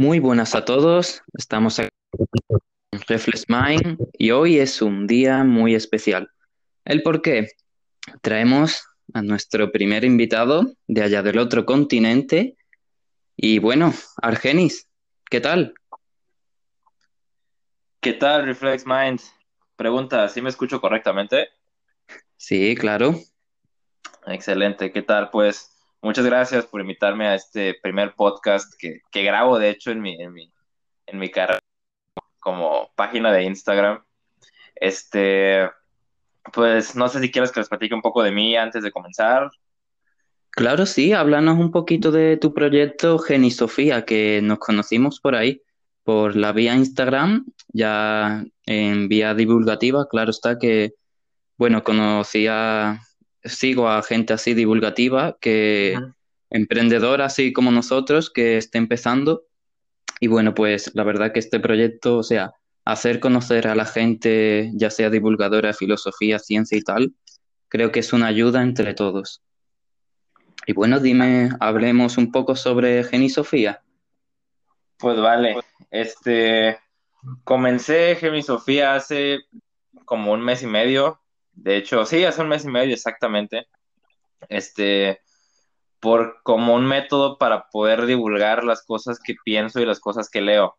Muy buenas a todos, estamos aquí en Reflex Mind y hoy es un día muy especial. ¿El por qué? Traemos a nuestro primer invitado de allá del otro continente y bueno, Argenis, ¿qué tal? ¿Qué tal, Reflex Mind? Pregunta, ¿sí me escucho correctamente? Sí, claro. Excelente, ¿qué tal? Pues muchas gracias por invitarme a este primer podcast que, que grabo, de hecho, en mi, en mi, en mi carrera como página de Instagram. Este, pues no sé si quieres que les platique un poco de mí antes de comenzar. Claro, sí, háblanos un poquito de tu proyecto Geni Sofía, que nos conocimos por ahí, por la vía Instagram, ya en vía divulgativa, claro está que, bueno, conocía, sigo a gente así divulgativa, que emprendedora así como nosotros, que esté empezando. Y bueno, pues la verdad que este proyecto, o sea, hacer conocer a la gente, ya sea divulgadora de filosofía, ciencia y tal, creo que es una ayuda entre todos. Y bueno, dime, hablemos un poco sobre Geni Sofía. Pues vale, este, comencé Gemi Sofía hace como un mes y medio, de hecho, sí, hace un mes y medio exactamente, este, por como un método para poder divulgar las cosas que pienso y las cosas que leo.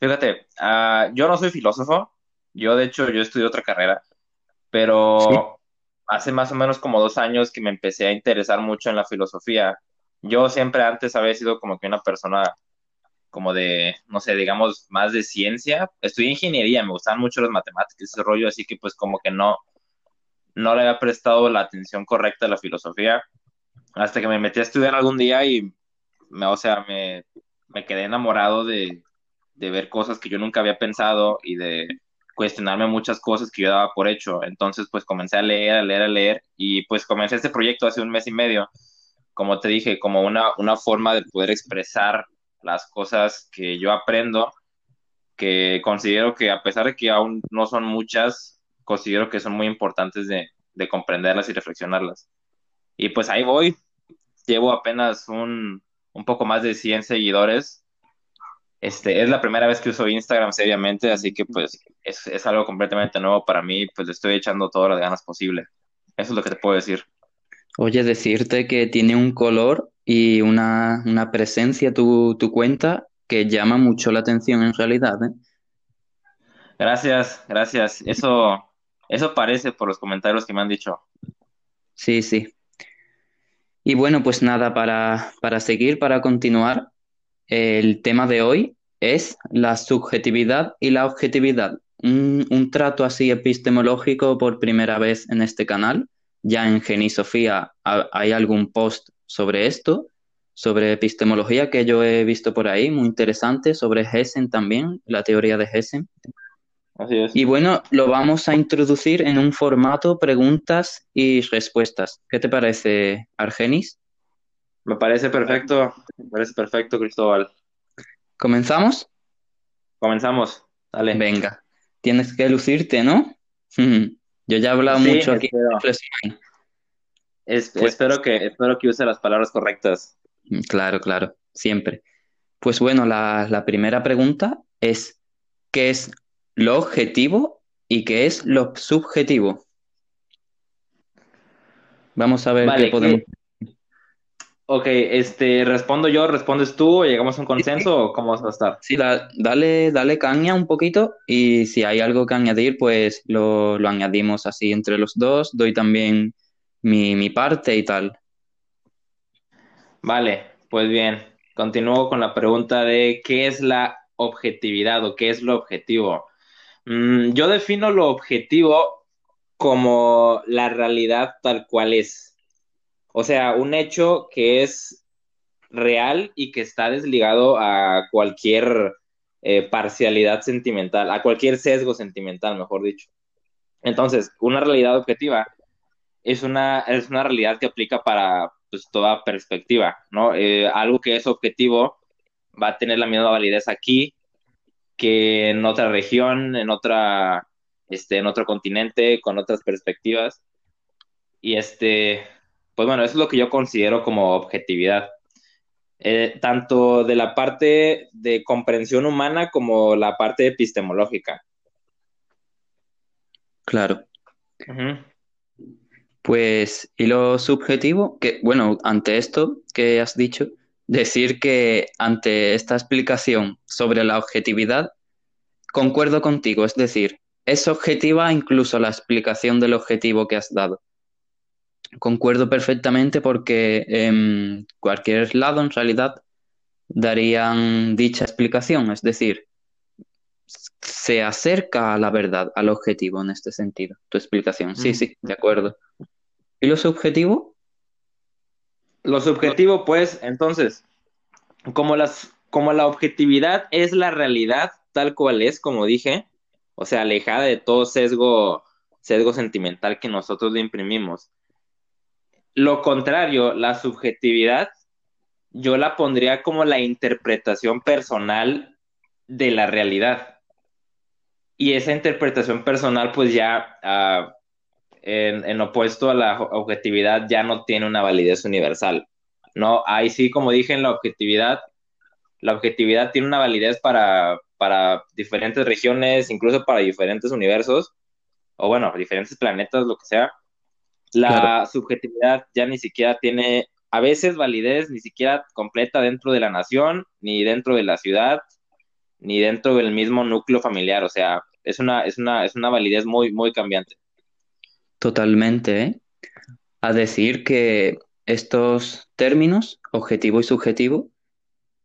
Fíjate, ah, yo no soy filósofo, yo de hecho yo estudié otra carrera, Sí, pero hace más o menos como dos años que me empecé a interesar mucho en la filosofía. Yo siempre antes había sido como que una persona como de, no sé, digamos, más de ciencia. Estudié ingeniería, me gustaban mucho las matemáticas, ese rollo, así que pues como que no, no le había prestado la atención correcta a la filosofía, hasta que me metí a estudiar algún día y, me, o sea, me, me quedé enamorado de, de ver cosas que yo nunca había pensado y de cuestionarme muchas cosas que yo daba por hecho. Entonces, pues comencé a leer, a leer, a leer y pues comencé este proyecto hace un mes y medio, como te dije, como una, una forma de poder expresar las cosas que yo aprendo, que considero que a pesar de que aún no son muchas, considero que son muy importantes de, de comprenderlas y reflexionarlas. Y pues ahí voy, llevo apenas un, un poco más de 100 seguidores este, es la primera vez que uso Instagram seriamente, así que pues es, es algo completamente nuevo para mí, pues le estoy echando todas las ganas posible. Eso es lo que te puedo decir. oye, decirte que tiene un color y una, una presencia tu, tu cuenta que llama mucho la atención en realidad, ¿eh? Gracias, gracias. Eso, eso parece por los comentarios que me han dicho. Sí, sí. Y bueno, pues nada, para, para seguir, para continuar, el tema de hoy es la subjetividad y la objetividad. Un, trato así epistemológico por primera vez en este canal. Ya en Genisofía ha- hay algún post sobre esto, sobre epistemología que yo he visto por ahí, muy interesante, sobre Hessen también, la teoría de Hessen. Así es. Y bueno, lo vamos a introducir en un formato preguntas y respuestas. ¿Qué te parece, Argenis? Me parece perfecto, me parece perfecto, Cristóbal. ¿Comenzamos? Comenzamos. Dale. Venga, tienes que lucirte, ¿no? Yo ya he hablado Sí, mucho aquí espero. Es- Pues espero que, espero que use las palabras correctas. claro, claro, siempre. Pues bueno, la, la primera pregunta es, ¿qué es lo objetivo y qué es lo subjetivo? Vamos a ver qué Vale, podemos... ¿qué? Ok, este, respondo yo, respondes tú, llegamos a un sí, consenso o cómo vas a estar. sí, dale, dale caña un poquito y si hay algo que añadir, pues lo, lo añadimos así entre los dos. Doy también mi, mi parte y tal. Vale, pues bien, continúo con la pregunta de qué es la objetividad o qué es lo objetivo. Mm, yo defino lo objetivo como la realidad tal cual es. O sea, un hecho que es real y que está desligado a cualquier eh, parcialidad sentimental, a cualquier sesgo sentimental, mejor dicho. Entonces, una realidad objetiva es una, es una realidad que aplica para pues, toda perspectiva, ¿no? Eh, algo que es objetivo va a tener la misma validez aquí que en otra región, en otra, este, en otro continente, con otras perspectivas. Y este, pues bueno, eso es lo que yo considero como objetividad. eh, tanto de la parte de comprensión humana como la parte epistemológica. Claro. Pues, ¿y lo subjetivo? Que, bueno, ante esto que has dicho, decir que ante esta explicación sobre la objetividad, concuerdo contigo, es decir, es objetiva incluso la explicación del objetivo que has dado. Concuerdo perfectamente porque en cualquier lado en realidad darían dicha explicación, es decir, se acerca a la verdad, al objetivo en este sentido, tu explicación. Sí, sí, de acuerdo. ¿Y lo subjetivo? Lo subjetivo, pues, entonces, como, las, como la objetividad es la realidad tal cual es, como dije, o sea, alejada de todo sesgo, sesgo sentimental que nosotros le imprimimos. Lo contrario, la subjetividad, yo la pondría como la interpretación personal de la realidad. Y esa interpretación personal, pues ya uh, en, en, opuesto a la objetividad, ya no tiene una validez universal. No, ahí sí, como dije en la objetividad, la objetividad tiene una validez para, para diferentes regiones, incluso para diferentes universos, o bueno, diferentes planetas, lo que sea. La subjetividad ya ni siquiera tiene a veces validez ni siquiera completa dentro de la nación, ni dentro de la ciudad, ni dentro del mismo núcleo familiar. O sea, es una, es una, es una validez muy, muy cambiante. Totalmente, ¿eh? A decir que estos términos, objetivo y subjetivo,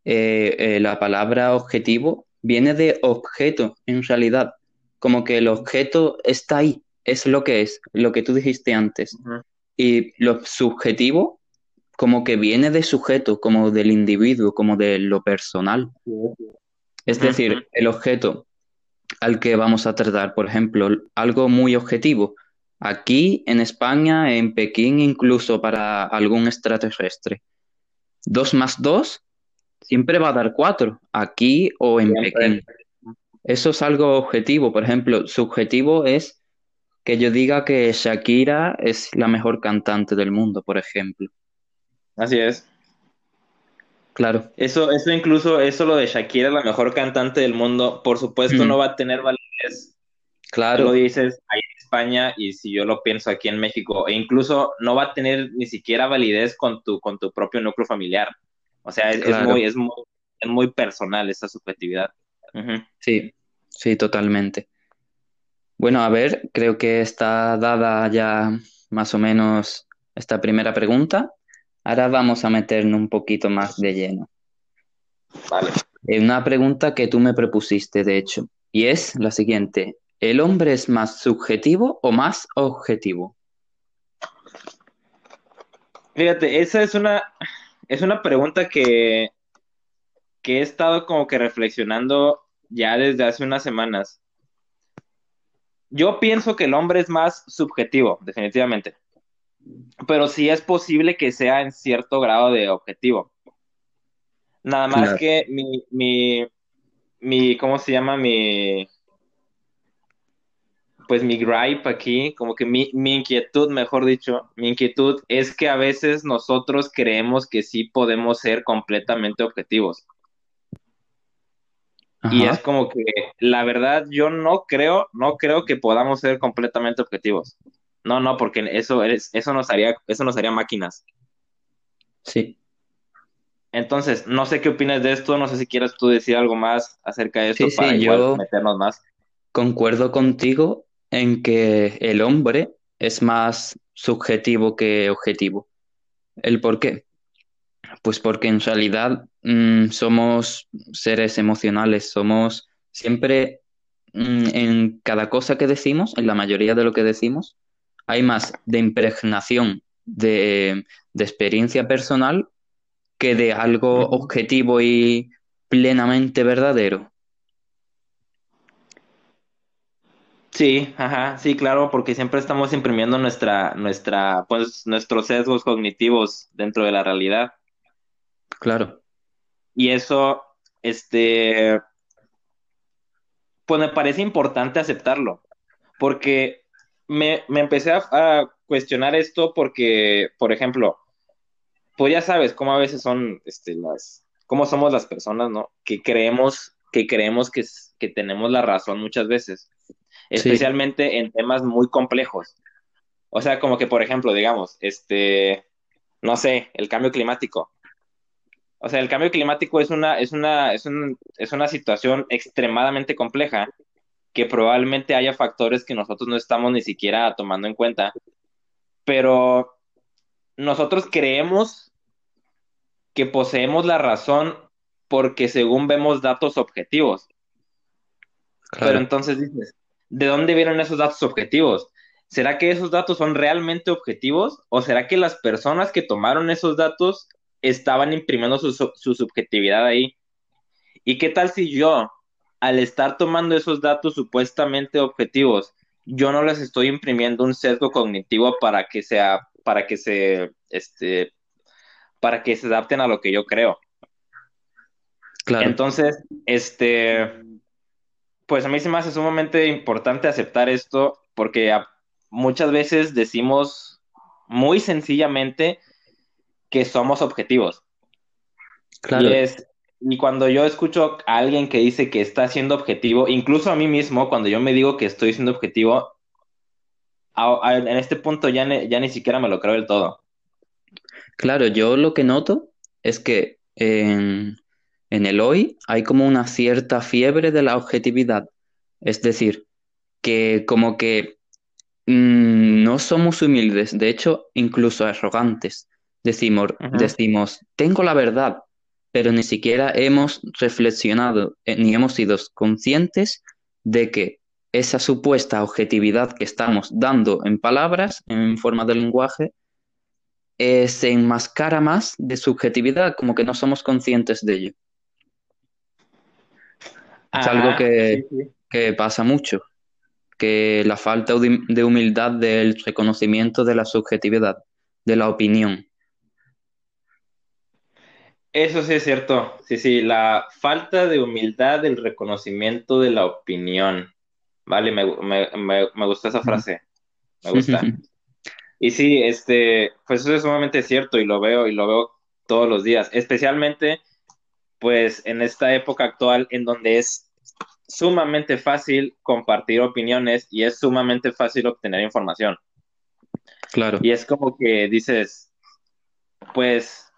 eh, eh, la palabra objetivo viene de objeto en realidad, como que el objeto está ahí, es lo que es, lo que tú dijiste antes. Y lo subjetivo como que viene de sujeto, como del individuo, como de lo personal. Es decir, el objeto al que vamos a tratar, por ejemplo, algo muy objetivo. Aquí en España, en Pekín, incluso para algún extraterrestre. Dos más dos siempre va a dar cuatro, aquí o en Pekín. Eso es algo objetivo. Por ejemplo, subjetivo es que yo diga que Shakira es la mejor cantante del mundo, por ejemplo. Así es. Claro. Eso, eso incluso, eso lo de Shakira, la mejor cantante del mundo, por supuesto no va a tener validez. Claro. Lo dices ahí España y si yo lo pienso aquí en México, e incluso no va a tener ni siquiera validez con tu, con tu propio núcleo familiar. O sea, es, muy, es, muy, es muy personal esa subjetividad. Sí, sí, totalmente. Bueno, a ver, creo que está dada ya más o menos esta primera pregunta. Ahora vamos a meternos un poquito más de lleno. Vale. Una pregunta que tú me propusiste, de hecho, y es la siguiente. ¿El hombre es más subjetivo o más objetivo? Fíjate, esa es una, es una pregunta que, que he estado como que reflexionando ya desde hace unas semanas. Yo pienso que el hombre es más subjetivo, definitivamente pero sí es posible que sea en cierto grado de objetivo. Nada más que mi, mi, mi, ¿cómo se llama? Mi, pues mi gripe aquí, como que mi, mi, inquietud, mejor dicho, mi inquietud es que a veces nosotros creemos que sí podemos ser completamente objetivos. Y es como que, la verdad, yo no creo, no creo que podamos ser completamente objetivos. No, no, porque eso, eso, nos haría, eso nos haría máquinas. Sí. Entonces, no sé qué opinas de esto, no sé si quieres tú decir algo más acerca de esto para yo meternos más. Concuerdo contigo en que el hombre es más subjetivo que objetivo. ¿El por qué? Pues porque en realidad mm, somos seres emocionales, somos siempre mm, en cada cosa que decimos, en la mayoría de lo que decimos, hay más de impregnación de, experiencia personal que de algo objetivo y plenamente verdadero. Sí, ajá, sí, claro, porque siempre estamos imprimiendo nuestra, nuestra, pues, nuestros sesgos cognitivos dentro de la realidad. Claro. Y eso, este, pues me parece importante aceptarlo, porque me, empecé a, cuestionar esto porque, por ejemplo, pues ya sabes cómo a veces son este, las, cómo somos las personas, ¿no? Que creemos, que creemos que, que tenemos la razón muchas veces, especialmente en temas muy complejos. O sea, como que, por ejemplo, digamos, este, no sé, el cambio climático. O sea, el cambio climático es una, es una, es un, es una situación extremadamente compleja que probablemente haya factores que nosotros no estamos ni siquiera tomando en cuenta, pero nosotros creemos que poseemos la razón porque según vemos datos objetivos. Pero entonces dices, ¿de dónde vienen esos datos objetivos? ¿Será que esos datos son realmente objetivos o será que las personas que tomaron esos datos estaban imprimiendo su, su subjetividad ahí? ¿Y qué tal si yo, al estar tomando esos datos supuestamente objetivos, yo no les estoy imprimiendo un sesgo cognitivo para que sea, para que se, este, para que se adapten a lo que yo creo. Claro. Entonces, este, pues a mí se me hace sumamente importante aceptar esto porque muchas veces decimos muy sencillamente que somos objetivos. Claro. Y, es, y cuando yo escucho a alguien que dice que está siendo objetivo, incluso a mí mismo, cuando yo me digo que estoy siendo objetivo, en este punto ya, ya ni siquiera me lo creo del todo. Claro, yo lo que noto es que en el hoy hay como una cierta fiebre de la objetividad. Es decir, que como que Mm, no somos humildes, de hecho, incluso arrogantes. Decimos, decimos, tengo la verdad, pero ni siquiera hemos reflexionado eh, ni hemos sido conscientes de que esa supuesta objetividad que estamos dando en palabras, en forma de lenguaje, eh, se enmascara más de subjetividad, como que no somos conscientes de ello. Es algo que, que pasa mucho que la falta de humildad del reconocimiento de la subjetividad, de la opinión. Eso sí es cierto, sí, sí, la falta de humildad del reconocimiento de la opinión. Vale, me, me, me, gusta esa frase, me gusta. y sí, este, pues eso es sumamente cierto y lo veo y lo veo todos los días, especialmente pues en esta época actual en donde es sumamente fácil compartir opiniones y es sumamente fácil obtener información. Claro. Y es como que dices, pues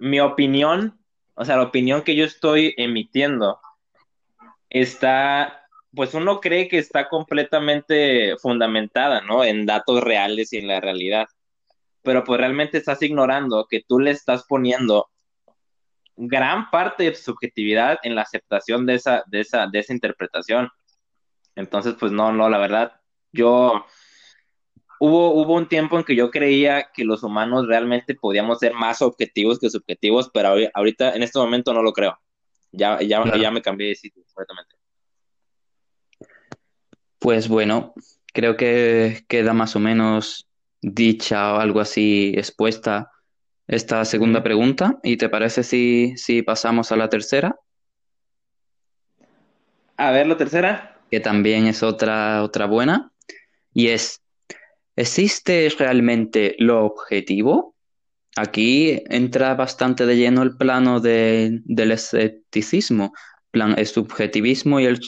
mi opinión, o sea, la opinión que yo estoy emitiendo está, pues uno cree que está completamente fundamentada, ¿no? En datos reales y en la realidad. Pero pues realmente estás ignorando que tú le estás poniendo gran parte de subjetividad en la aceptación de esa, de esa, de esa interpretación. Entonces, pues no, no, la verdad, yo hubo, hubo un tiempo en que yo creía que los humanos realmente podíamos ser más objetivos que subjetivos, pero ahorita, en este momento no lo creo. Ya, ya, ya me cambié de sitio completamente. Pues bueno, creo que queda más o menos dicha o algo así expuesta esta segunda pregunta. ¿Y te parece si, si pasamos a la tercera? A ver, la tercera. Que también es otra, otra buena. Y es, ¿existe realmente lo objetivo? Aquí entra bastante de lleno el plano del escepticismo, plan, el subjetivismo y el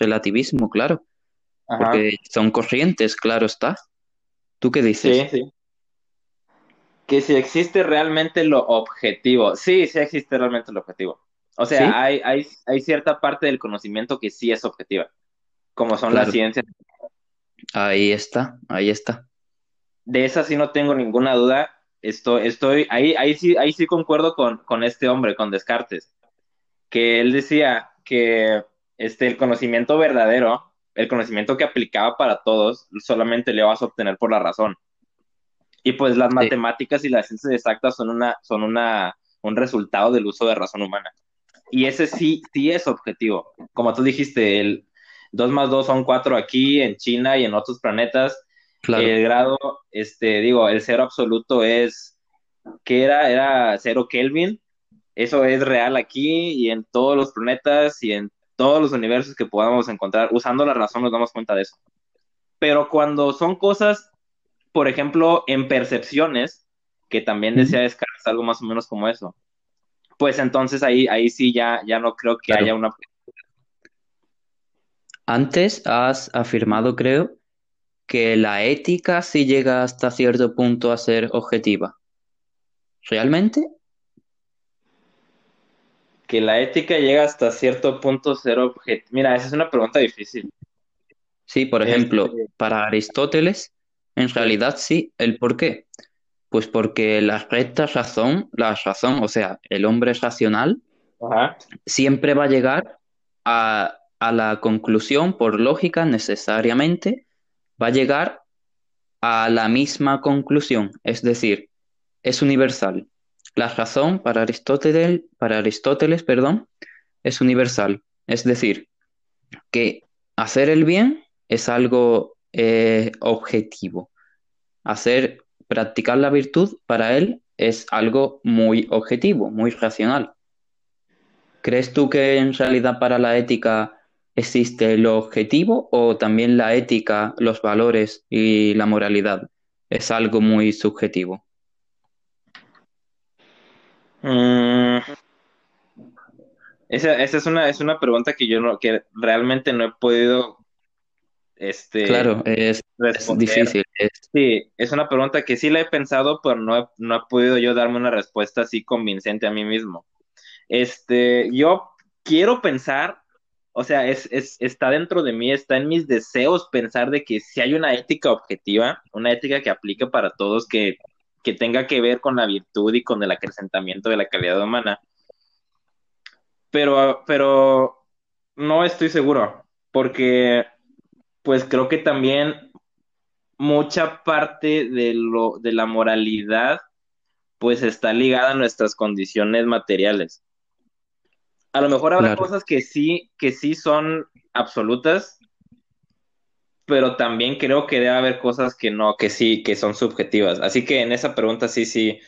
relativismo, claro. Porque son corrientes, claro está. ¿Tú qué dices? Sí, sí que si existe realmente lo objetivo. Sí, sí existe realmente lo objetivo. O sea, hay, hay, hay, cierta parte del conocimiento que sí es objetiva, como son las ciencias. Ahí está, ahí está. De esa sí no tengo ninguna duda. Estoy, estoy, ahí, ahí sí, ahí sí concuerdo con, con este hombre, con Descartes, que él decía que este, el conocimiento verdadero, el conocimiento que aplicaba para todos, solamente le vas a obtener por la razón. Y pues las matemáticas y las ciencias exactas son, una, son una, un resultado del uso de razón humana. Y ese sí, sí es objetivo. Como tú dijiste, el 2 más 2 son 4 aquí, en China y en otros planetas. El grado, este, digo, el cero absoluto es, ¿qué era? Era cero Kelvin. Eso es real aquí y en todos los planetas y en todos los universos que podamos encontrar. Usando la razón nos damos cuenta de eso. Pero cuando son cosas por ejemplo, en percepciones, que también decía Descartes algo más o menos como eso. Pues entonces ahí, ahí sí ya, ya no creo que haya una... Antes has afirmado, creo, que la ética sí llega hasta cierto punto a ser objetiva. ¿Realmente? Que la ética llega hasta cierto punto a ser objetiva. Mira, esa es una pregunta difícil. Sí, por ejemplo, este, para Aristóteles, en realidad sí. ¿El por qué? Pues porque la recta razón, la razón, o sea, el hombre racional, siempre va a llegar a, a la conclusión, por lógica, necesariamente, va a llegar a la misma conclusión, es decir, es universal. La razón para Aristóteles, para Aristóteles, perdón, es universal, es decir, que hacer el bien es algo objetivo. Hacer, practicar la virtud para él es algo muy objetivo, muy racional. ¿Crees tú que en realidad para la ética existe lo objetivo o también la ética, los valores y la moralidad es algo muy subjetivo? Mm. Esa, es, una, es una pregunta que yo no, que realmente no he podido este, claro, es, difícil. Sí, es una pregunta que sí la he pensado, pero no he, no he podido yo darme una respuesta así convincente a mí mismo. Este, yo quiero pensar, o sea, es, es, está dentro de mí, está en mis deseos pensar de que si hay una ética objetiva, una ética que aplique para todos, que, que tenga que ver con la virtud y con el acrecentamiento de la calidad humana. Pero, pero no estoy seguro, porque pues creo que también mucha parte de lo de la moralidad pues está ligada a nuestras condiciones materiales. A lo mejor habrá cosas que sí que sí son absolutas, pero también creo que debe haber cosas que no, que sí, que son subjetivas. Así que en esa pregunta sí, sí,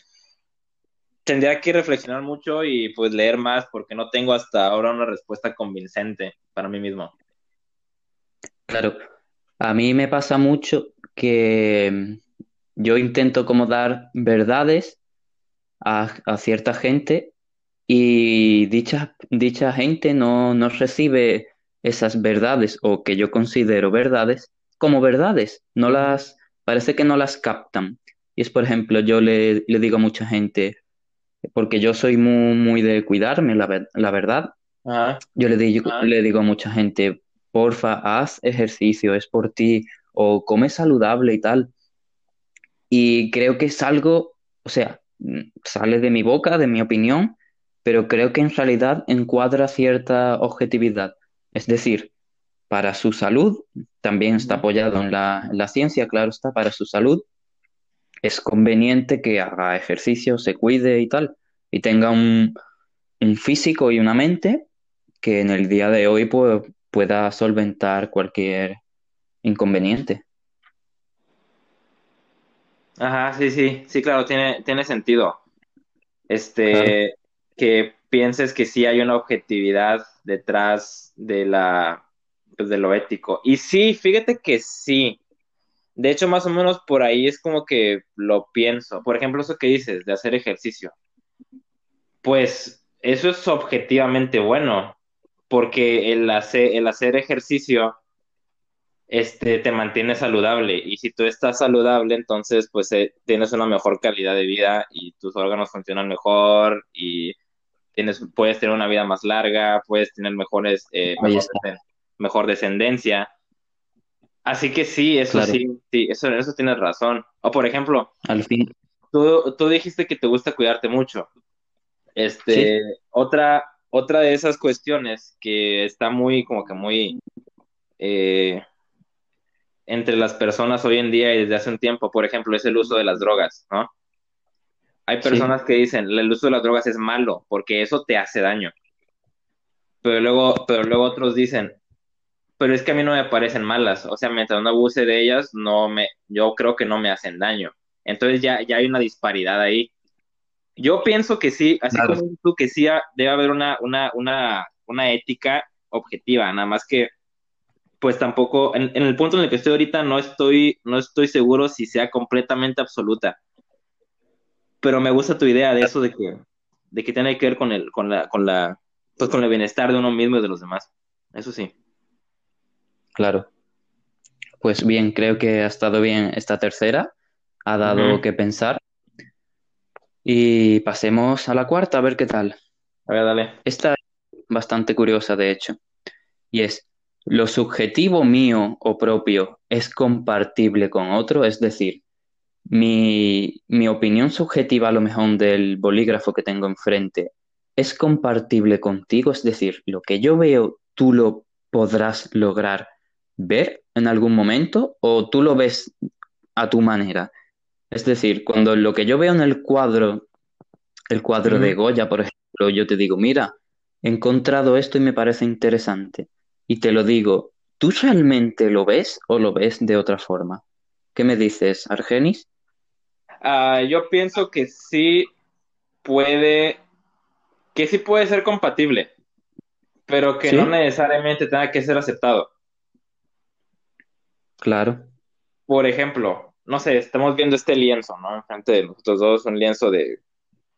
tendría que reflexionar mucho y pues leer más porque no tengo hasta ahora una respuesta convincente para mí mismo. Claro, a mí me pasa mucho que mm, yo intento como dar verdades a, cierta gente y dicha, dicha gente no, no recibe esas verdades o que yo considero verdades como verdades, no las, parece que no las captan. Y es, por ejemplo, yo le, digo a mucha gente, porque yo soy muy, muy de cuidarme, la, la verdad, yo le digo, le digo a mucha gente, porfa, haz ejercicio, es por ti, o come saludable y tal. Y creo que es algo, o sea, mm, sale de mi boca, de mi opinión, pero creo que en realidad encuadra cierta objetividad. Es decir, para su salud, también está apoyado en la, ciencia, claro está, para su salud, es conveniente que haga ejercicio, se cuide y tal, y tenga un, un físico y una mente que en el día de hoy pues, pueda solventar cualquier inconveniente. Ajá, sí, sí, sí, claro, tiene, tiene sentido. Este, que pienses que sí hay una objetividad detrás de la, pues, de lo ético. Y sí, fíjate que sí. De hecho, más o menos por ahí es como que lo pienso. Por ejemplo, eso que dices de hacer ejercicio. Pues eso es objetivamente bueno porque el hacer, el hacer ejercicio este, te mantiene saludable y si tú estás saludable, entonces pues eh, tienes una mejor calidad de vida y tus órganos funcionan mejor y tienes, puedes tener una vida más larga, puedes tener mejores, eh, mejor, descendencia. Así que sí, eso sí, sí, eso, eso tienes razón. O por ejemplo, al fin. Tú, tú dijiste que te gusta cuidarte mucho. Este, otra, otra de esas cuestiones que está muy, como que muy eh, entre las personas hoy en día y desde hace un tiempo, por ejemplo, es el uso de las drogas, ¿no? Hay personas que dicen, el uso de las drogas es malo porque eso te hace daño. Pero luego, pero luego otros dicen, pero es que a mí no me parecen malas, o sea, mientras no abuse de ellas, no me, yo creo que no me hacen daño. Entonces ya, ya hay una disparidad ahí. Yo pienso que sí, así como tú, que sí debe haber una, una, una, una ética objetiva, nada más que pues tampoco, en, el punto en el que estoy ahorita no estoy, no estoy seguro si sea completamente absoluta. pero me gusta tu idea de eso de que, de que tiene que ver con el, con la, con la, pues con el bienestar de uno mismo y de los demás. Eso sí. Claro. Pues bien, creo que ha estado bien esta tercera, ha dado que pensar. Y pasemos a la cuarta, a ver qué tal. A ver, dale. Esta es bastante curiosa, de hecho, y es, ¿lo subjetivo mío o propio es compartible con otro? Es decir, mi, mi opinión subjetiva a lo mejor del bolígrafo que tengo enfrente es compartible contigo, es decir, lo que yo veo, tú lo podrás lograr ver en algún momento o tú lo ves a tu manera. Es decir, cuando lo que yo veo en el cuadro, el cuadro de. Goya, por ejemplo, yo te digo, mira, he encontrado esto y me parece interesante. Y te lo digo, ¿tú realmente lo ves o lo ves de otra forma? ¿Qué me dices, Argenis? Ah, yo pienso que sí puede, que sí puede ser compatible, pero que no necesariamente tenga que ser aceptado. Claro. Por ejemplo, no sé, estamos viendo este lienzo, ¿no? Enfrente de nosotros dos, un lienzo de,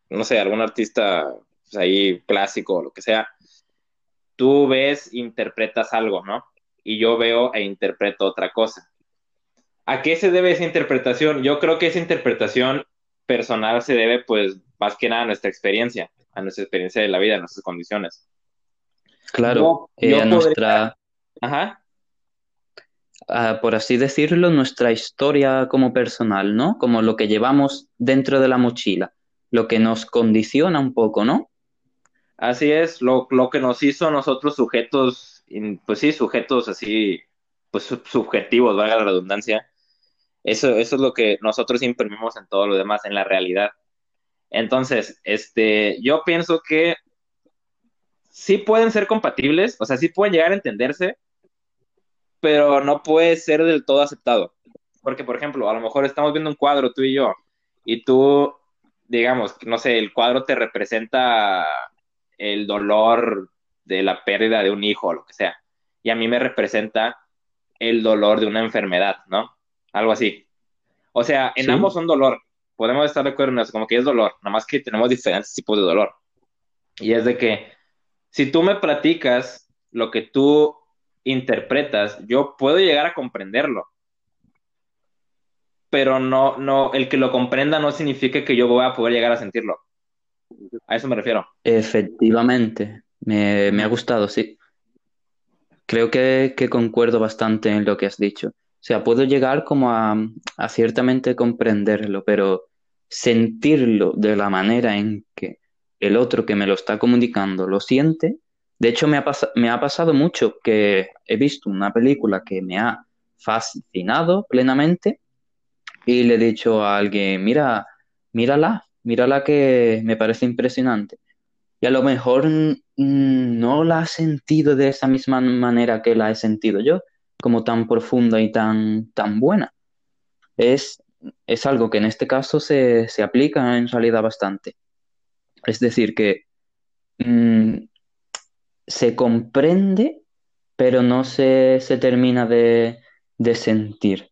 no sé, algún artista pues, ahí clásico o lo que sea. Tú ves, interpretas algo, ¿no? Y yo veo e interpreto otra cosa. ¿A qué se debe esa interpretación? Yo creo que esa interpretación personal se debe, pues, más que nada a nuestra experiencia, a nuestra experiencia de la vida, a nuestras condiciones. Claro, Yo, eh, a podría, nuestra, ajá, a, por así decirlo, nuestra historia como personal, ¿no? Como lo que llevamos dentro de la mochila, lo que nos condiciona un poco, ¿no? así es, lo, lo que nos hizo a nosotros sujetos, pues sí, sujetos así, pues sub- subjetivos, valga la redundancia. Eso, eso es lo que nosotros imprimimos en todo lo demás, en la realidad. Entonces, este, yo pienso que sí pueden ser compatibles, o sea, sí pueden llegar a entenderse, pero no puede ser del todo aceptado. Porque, por ejemplo, a lo mejor estamos viendo un cuadro tú y yo, y tú, digamos, no sé, el cuadro te representa el dolor de la pérdida de un hijo o lo que sea, y a mí me representa el dolor de una enfermedad, ¿no? Algo así. O sea, en ambos son dolor. Podemos estar de acuerdo en eso, como que es dolor, nada más que tenemos diferentes tipos de dolor. Y es de que si tú me platicas lo que tú interpretas, yo puedo llegar a comprenderlo, pero no, no, el que lo comprenda no significa que yo voy a poder llegar a sentirlo. A eso me refiero. efectivamente, me, me ha gustado, sí. Creo que, que concuerdo bastante en lo que has dicho. O sea, puedo llegar como a, a ciertamente comprenderlo, pero sentirlo de la manera en que el otro que me lo está comunicando lo siente. De hecho, me ha, pasado mucho que he visto una película que me ha fascinado plenamente y le he dicho a alguien, mira, mírala, mírala que me parece impresionante. Y a lo mejor no la has sentido de esa misma manera que la he sentido yo, como tan profunda y tan, tan buena. Es, es algo que en este caso se, se aplica en realidad bastante. Es decir, que mm, se comprende, pero no se, se termina de, de sentir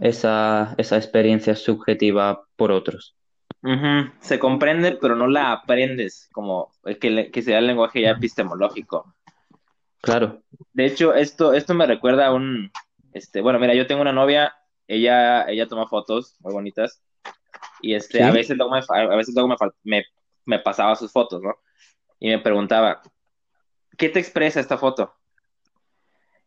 esa, esa experiencia subjetiva por otros. Se comprende, pero no la aprendes, como el que, le- que sea el lenguaje ya epistemológico. Claro, De hecho, esto, esto me recuerda a un, este, bueno, mira, yo tengo una novia, ella, ella toma fotos muy bonitas, y este, a ¿sí? veces luego me, a veces luego me, fal- me, me pasaba sus fotos, ¿no? Y me preguntaba, ¿qué te expresa esta foto?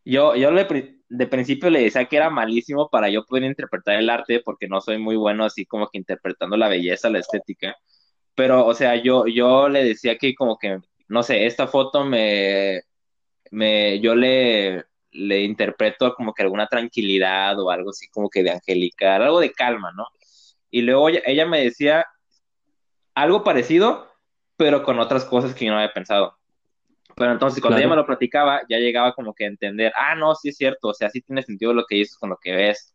Yo, yo le de principio le decía que era malísimo para yo poder interpretar el arte, porque no soy muy bueno así como que interpretando la belleza, la estética, pero, o sea, yo, yo le decía que como que, no sé, esta foto me, me, yo le, le interpreto como que alguna tranquilidad o algo así como que de angelical, algo de calma, ¿no? Y luego ella me decía algo parecido, pero con otras cosas que yo no había pensado. Pero entonces cuando ella me Claro. lo platicaba, ya llegaba como que a entender, ah, no, sí es cierto, o sea, sí tiene sentido lo que dices con lo que ves.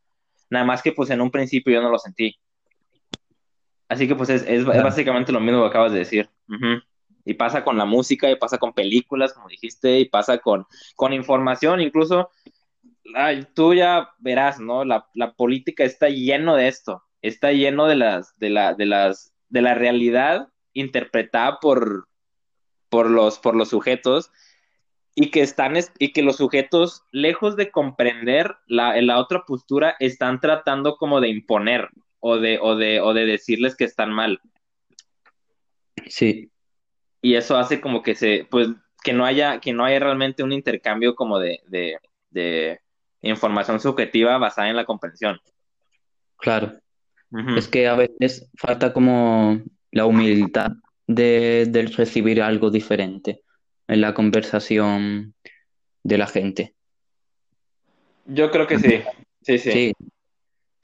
Nada más que pues en un principio yo no lo sentí. Así que pues es, es, es Ya. básicamente lo mismo que acabas de decir. Ujú. Y pasa con la música, y pasa con películas, como dijiste, y pasa con, con información, incluso ay, tú ya verás, ¿no? La, la política está lleno de esto. está lleno de las, de la, de las, de la realidad interpretada por, por los, por los sujetos y que están y que los sujetos, lejos de comprender la, la otra postura, están tratando como de imponer o de, o de, o de decirles que están mal. Sí. Y eso hace como que se, pues, que no haya, que no haya realmente un intercambio como de, de, de información subjetiva basada en la comprensión. Claro. Es que a veces falta como la humildad de, de recibir algo diferente en la conversación de la gente. Yo creo que sí, sí, sí. Sí,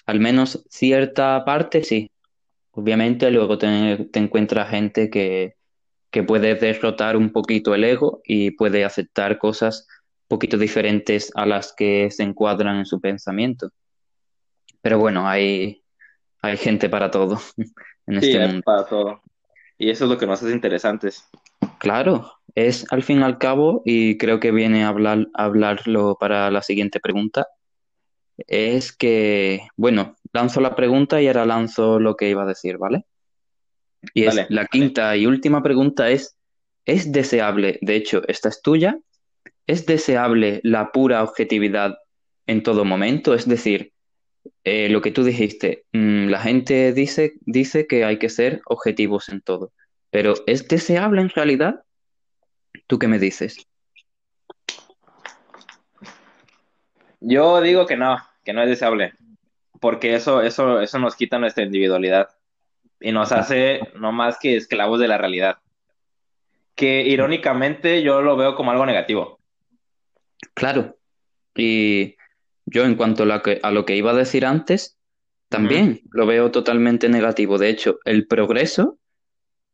al menos cierta parte sí. Obviamente luego te, te encuentras gente que, que puede derrotar un poquito el ego y puede aceptar cosas un poquito diferentes a las que se encuadran en su pensamiento. Pero bueno, hay, hay gente para todo en Sí, este mundo. para todo. Y eso es lo que nos hace interesantes. Claro, es al fin y al cabo, y creo que viene a hablar, a hablarlo para la siguiente pregunta, es que, bueno, lanzo la pregunta y ahora lanzo lo que iba a decir, ¿vale? Y es Vale. la quinta y última pregunta es, ¿es deseable, de hecho, esta es tuya, ¿es deseable la pura objetividad en todo momento? Es decir, eh, lo que tú dijiste, mm, la gente dice, dice que hay que ser objetivos en todo, pero ¿es deseable en realidad? ¿Tú qué me dices? Yo digo que no, que no es deseable, porque eso, eso, eso nos quita nuestra individualidad y nos hace no más que esclavos de la realidad, que irónicamente yo lo veo como algo negativo. Claro, y yo en cuanto a, la que- a lo que iba a decir antes, también lo veo totalmente negativo. De hecho, el progreso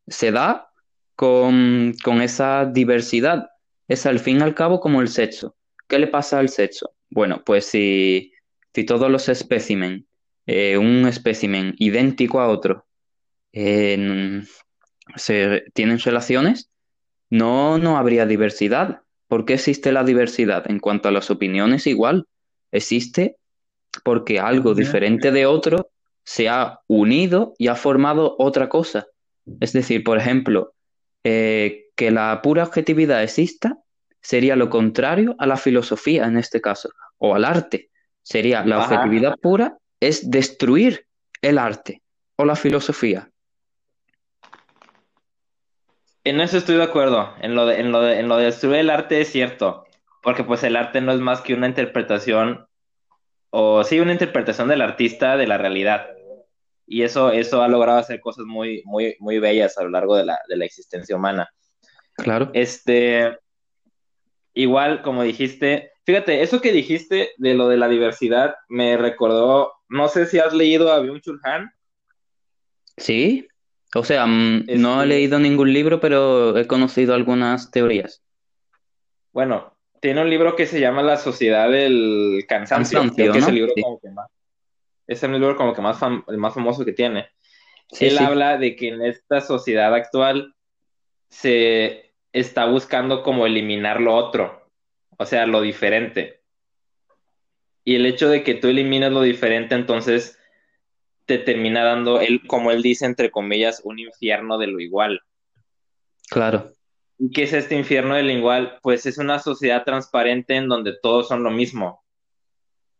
se da con, con esa diversidad. Es al fin y al cabo como el sexo. ¿Qué le pasa al sexo? Bueno, pues si, si todos los espécimen, eh, un espécimen idéntico a otro, eh, se tienen relaciones, no, no habría diversidad. ¿Por qué existe la diversidad? En cuanto a las opiniones, igual. Existe porque algo diferente de otro se ha unido y ha formado otra cosa. Es decir, por ejemplo, eh, que la pura objetividad exista sería lo contrario a la filosofía en este caso, o al arte. Sería la Ajá. objetividad pura es destruir el arte o la filosofía. En eso estoy de acuerdo, en lo de, en lo de, en lo de destruir el arte es cierto, porque pues el arte no es más que una interpretación, o sí, una interpretación del artista de la realidad. Y eso, eso ha logrado hacer cosas muy, muy, muy bellas a lo largo de la, de la existencia humana. Claro. Este, igual, como dijiste, fíjate, eso que dijiste de lo de la diversidad me recordó, no sé si has leído a Byung-Chul Han. Sí. O sea, mm, no he Este, leído ningún libro, pero he conocido algunas teorías. bueno, tiene un libro que se llama La Sociedad del Cansancio, creo es el libro Sí, como que más, es el libro como que más fam- el más famoso que tiene. sí, Él sí. habla de que en esta sociedad actual se está buscando como eliminar lo otro, o sea, lo diferente. Y el hecho de que tú elimines lo diferente, entonces te termina dando, él, como él dice, entre comillas, un infierno de lo igual. Claro, ¿Y qué es este infierno de lo igual? Pues es una sociedad transparente en donde todos son lo mismo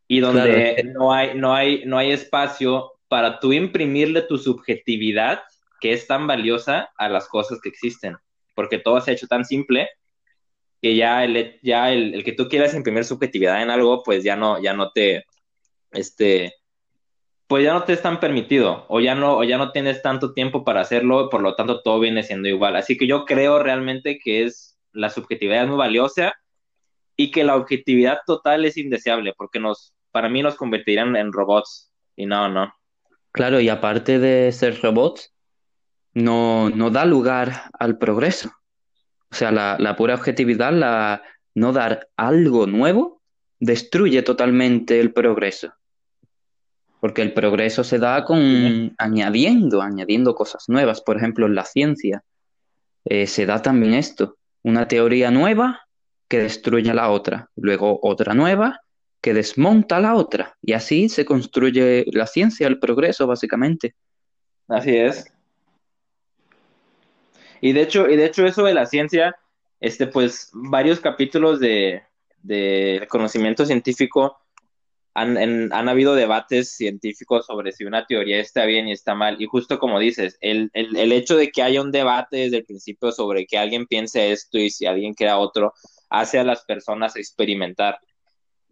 y donde no hay, no hay, no hay espacio para tú imprimirle tu subjetividad, que es tan valiosa, a las cosas que existen. Porque todo se ha hecho tan simple que ya el, ya el, el que tú quieras imprimir subjetividad en algo, pues ya no, ya no te, este, pues ya no te es tan permitido, o ya no, o ya no tienes tanto tiempo para hacerlo, por lo tanto todo viene siendo igual. Así que yo creo realmente que es, la subjetividad muy valiosa y que la objetividad total es indeseable, porque nos, para mí nos convertirían en robots, y no, no. claro, y aparte de ser robots, no, no da lugar al progreso. O sea, la, la pura objetividad, la, no dar algo nuevo, destruye totalmente el progreso. Porque el progreso se da Sí. con añadiendo, añadiendo cosas nuevas. Por ejemplo, en la ciencia eh, se da también esto, una teoría nueva que destruye la otra, luego otra nueva que desmonta la otra. Y así se construye la ciencia, el progreso, básicamente. Así es. Y de hecho, y de hecho eso de la ciencia, este, pues varios capítulos de, de conocimiento científico han, han, habido debates científicos sobre si una teoría está bien y está mal. Y justo como dices, el, el, el, hecho de que haya un debate desde el principio sobre que alguien piense esto y si alguien crea otro, hace a las personas experimentar.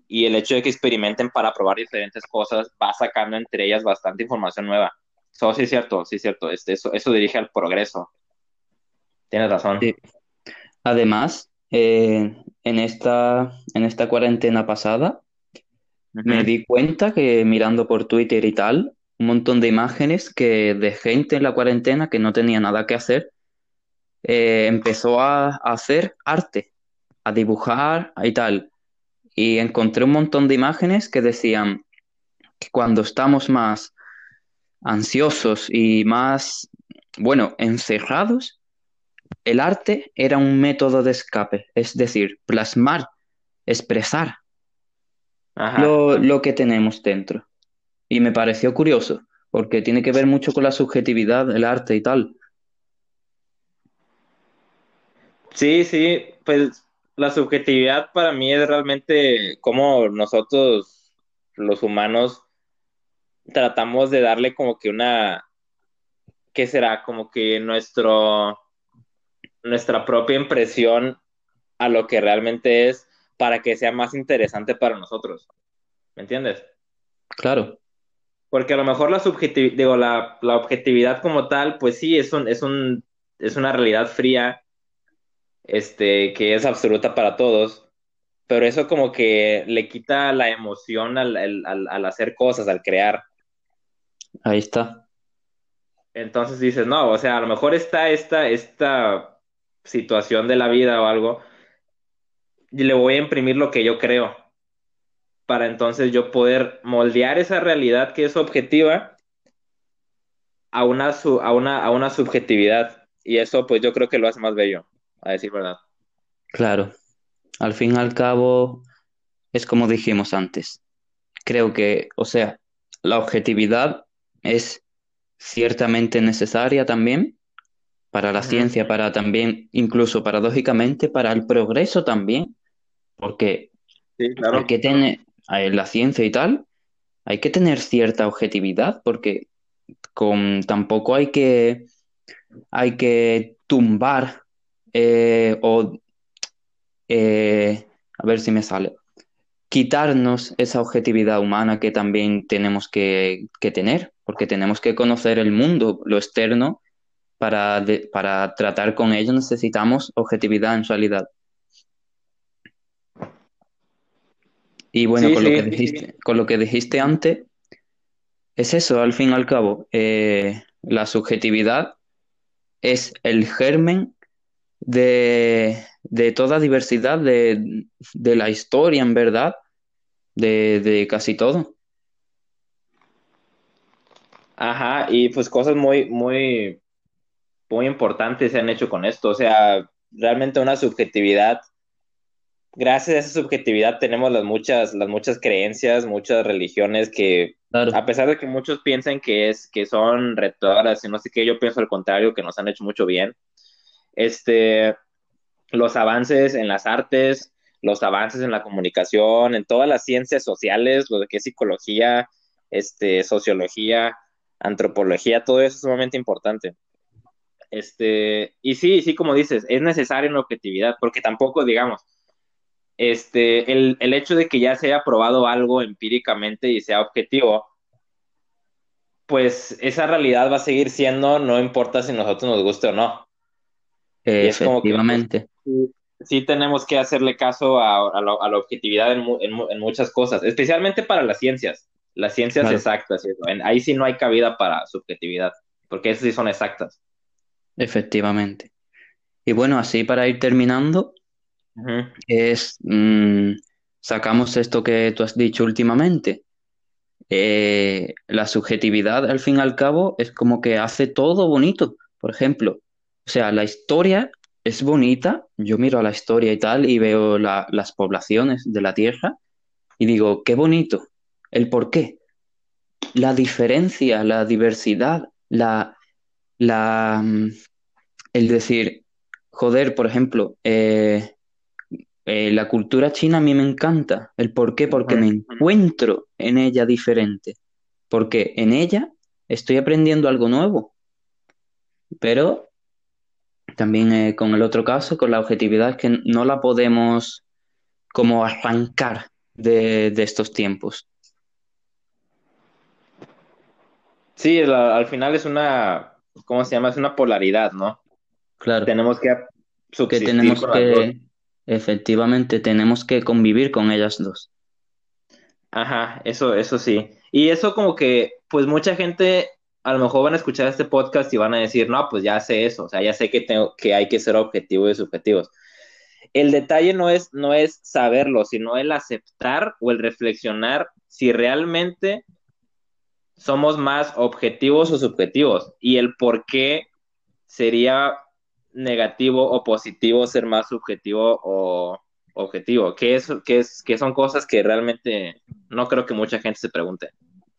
Y el hecho de que experimenten para probar diferentes cosas va sacando entre ellas bastante información nueva. Eso sí es cierto, sí es cierto. Este, eso, eso dirige al progreso. Tienes razón. Sí. Además, eh, en, esta, en esta cuarentena pasada, me di cuenta que mirando por Twitter y tal, un montón de imágenes que de gente en la cuarentena que no tenía nada que hacer, eh, empezó a, a, hacer arte, a dibujar y tal. Y encontré un montón de imágenes que decían que cuando estamos más ansiosos y más, bueno, encerrados, el arte era un método de escape, es decir, plasmar, expresar lo, lo, que tenemos dentro. Y me pareció curioso, porque tiene que ver mucho con la subjetividad del arte y tal. Sí, sí, pues la subjetividad para mí es realmente como nosotros, los humanos, tratamos de darle como que una, ¿qué será? Como que nuestro, nuestra propia impresión a lo que realmente es para que sea más interesante para nosotros. ¿Me entiendes? Claro. Porque a lo mejor la subjetividad, digo, la, la, objetividad como tal, pues sí, es un, es un, es una realidad fría, este, que es absoluta para todos, pero eso como que le quita la emoción al, al, al hacer cosas, al crear. Ahí está. Entonces dices, no, o sea, a lo mejor está esta, esta situación de la vida o algo, y le voy a imprimir lo que yo creo, para entonces yo poder moldear esa realidad que es objetiva a una, a una, a una subjetividad. Y eso pues yo creo que lo hace más bello, a decir verdad. Claro, al fin y al cabo es como dijimos antes. Creo que, o sea, la objetividad es ciertamente necesaria también para la ciencia, para también, incluso paradójicamente, para el progreso también, porque sí, claro. hay que tener, en la ciencia y tal, hay que tener cierta objetividad, porque con, tampoco hay que, hay que tumbar eh, o, eh, a ver si me sale, quitarnos esa objetividad humana que también tenemos que, que tener, porque tenemos que conocer el mundo, lo externo, para, de, para tratar con ello necesitamos objetividad en realidad. Y bueno, Sí, con lo que sí, dijiste, con lo que dijiste antes, es eso, al fin y al cabo. eh, la subjetividad es el germen de, de toda diversidad de, de la historia, en verdad, de, de casi todo. Ajá, y pues cosas muy, muy, muy importantes se han hecho con esto. O sea, realmente una subjetividad. Gracias a esa subjetividad tenemos las muchas, las muchas creencias, muchas religiones que, Claro, a pesar de que muchos piensen que es, que son retoras y no sé qué, yo pienso al contrario, que nos han hecho mucho bien. Este, los avances en las artes, los avances en la comunicación, en todas las ciencias sociales, lo de que es psicología, este, sociología, antropología, todo eso es sumamente importante. Este, y sí, sí, como dices, es necesaria una objetividad, porque tampoco, digamos, este, el, el hecho de que ya se haya probado algo empíricamente y sea objetivo, pues esa realidad va a seguir siendo, no importa si a nosotros nos guste o no. Y es como que, pues, efectivamente. sí, sí tenemos que hacerle caso a, a, la, a la objetividad en, en mu- en muchas cosas, especialmente para las ciencias, las ciencias Claro, exactas. En- ahí sí no hay cabida para subjetividad, porque esas sí son exactas. Efectivamente. Y bueno, así para ir terminando, es, mm, sacamos esto que tú has dicho últimamente. Eh, la subjetividad, al fin y al cabo, es como que hace todo bonito. Por ejemplo, o sea, la historia es bonita. Yo miro a la historia y tal y veo la- las poblaciones de la Tierra y digo, qué bonito, el por qué, la diferencia, la diversidad, la, la, mm, el decir, joder, por ejemplo, eh, eh, la cultura china a mí me encanta. ¿El por qué? Porque me encuentro en ella diferente. Porque en ella estoy aprendiendo algo nuevo. Pero también eh, con el otro caso, con la objetividad, es que no la podemos como arrancar de, estos tiempos. Sí, al final es una, ¿cómo se llama? Es una polaridad, ¿no? Claro. Tenemos que que tenemos que, efectivamente, tenemos que convivir con ellas dos. Ajá, eso, eso sí. Y eso como que, pues mucha gente a lo mejor van a escuchar este podcast y van a decir, no, pues ya sé eso, o sea, ya sé que, tengo, que hay que ser objetivo y subjetivos. El detalle no es, no es saberlo, sino el aceptar o el reflexionar si realmente somos más objetivos o subjetivos y el por qué sería negativo o positivo ser más subjetivo o objetivo, que, es, que, es, que son cosas que realmente no creo que mucha gente se pregunte.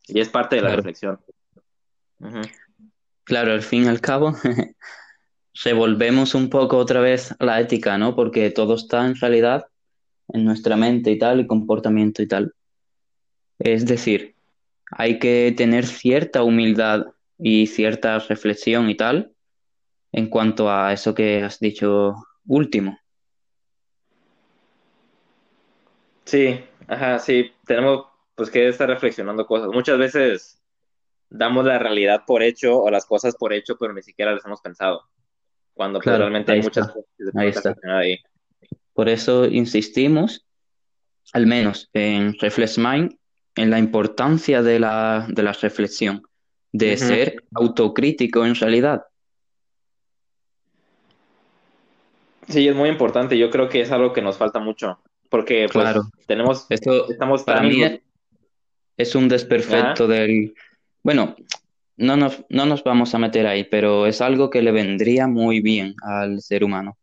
Y es parte de la reflexión. Claro, al fin y al cabo, revolvemos un poco otra vez la ética, ¿no? Porque todo está en realidad en nuestra mente y tal, y comportamiento y tal. Es decir, hay que tener cierta humildad y cierta reflexión y tal en cuanto a eso que has dicho último. Sí, ajá, sí, tenemos pues que estar reflexionando cosas. Muchas veces damos la realidad por hecho o las cosas por hecho, pero ni siquiera las hemos pensado. Cuando pues, realmente hay muchas cosas que se ahí está. ahí. Por eso insistimos, al menos en Reflex Mind, en la importancia de la, de la reflexión, de ser autocrítico en realidad. Sí, es muy importante. Yo creo que es algo que nos falta mucho. Porque pues, claro. tenemos, Esto, estamos para mí es, un desperfecto del... Bueno, no nos, no nos vamos a meter ahí, pero es algo que le vendría muy bien al ser humano.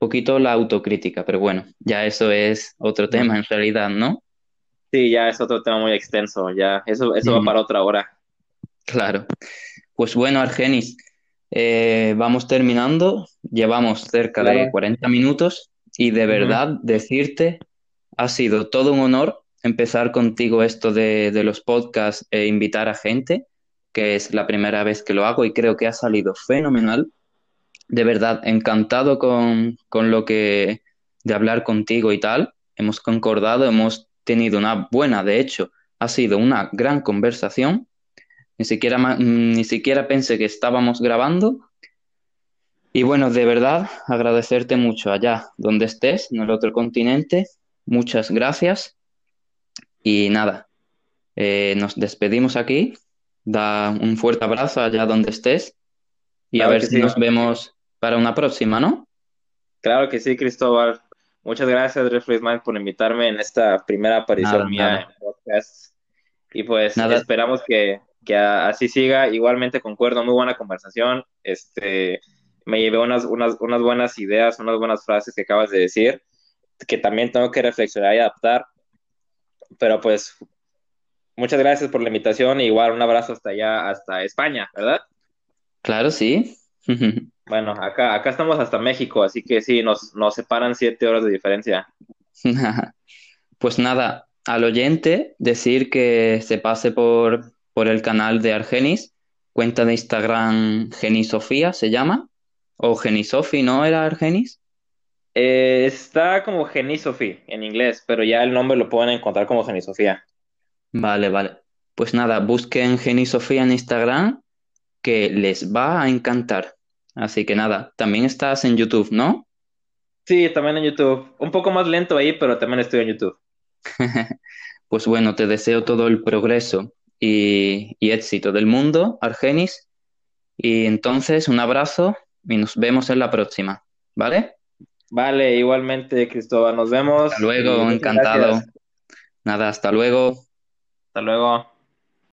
Un poquito la autocrítica, pero bueno, ya eso es otro tema en realidad, ¿no? Sí, ya es otro tema muy extenso, ya eso, eso va para otra hora. Claro. Pues bueno, Argenis, eh, vamos terminando, llevamos cerca de 40 minutos y de verdad decirte, ha sido todo un honor empezar contigo esto de, los podcasts e invitar a gente, que es la primera vez que lo hago y creo que ha salido fenomenal. De verdad, encantado con, con lo que de hablar contigo y tal. Hemos concordado, hemos tenido una buena, de hecho, ha sido una gran conversación ni siquiera, mm, ni siquiera pensé que estábamos grabando. Y bueno, de verdad, agradecerte mucho allá donde estés, en el otro continente. Muchas gracias. Y nada, eh, nos despedimos aquí. Da un fuerte abrazo allá donde estés. Y a ver si nos vemos para una próxima, ¿no? Claro que sí, Cristóbal. Muchas gracias, Mind, por invitarme en esta primera aparición mía en podcast. Y pues esperamos que, que así siga. Igualmente concuerdo, muy buena conversación. Este, me llevé unas, unas, unas buenas ideas, unas buenas frases que acabas de decir, que también tengo que reflexionar y adaptar. Pero pues, muchas gracias por la invitación. igual un abrazo hasta allá, hasta España, ¿verdad? Claro, sí. bueno, acá, acá estamos hasta México, así que sí, nos, nos separan siete horas de diferencia. pues nada, al oyente decir que se pase por por el canal de Argenis, cuenta de Instagram Genisofía se llama, o Genisofi, ¿no era Argenis? Eh, está como Genisofí en inglés, pero ya el nombre lo pueden encontrar como Genisofía. Vale, vale. Pues nada, busquen Genisofía en Instagram, que les va a encantar. Así que nada, también estás en YouTube, ¿no? Sí, también en YouTube. Un poco más lento ahí, pero también estoy en YouTube. pues bueno, te deseo todo el progreso y, éxito del mundo, Argenis. Y entonces, un abrazo y nos vemos en la próxima, ¿vale? Vale, igualmente, Cristóbal, nos vemos. Hasta luego, encantado. Nada, hasta luego. Hasta luego.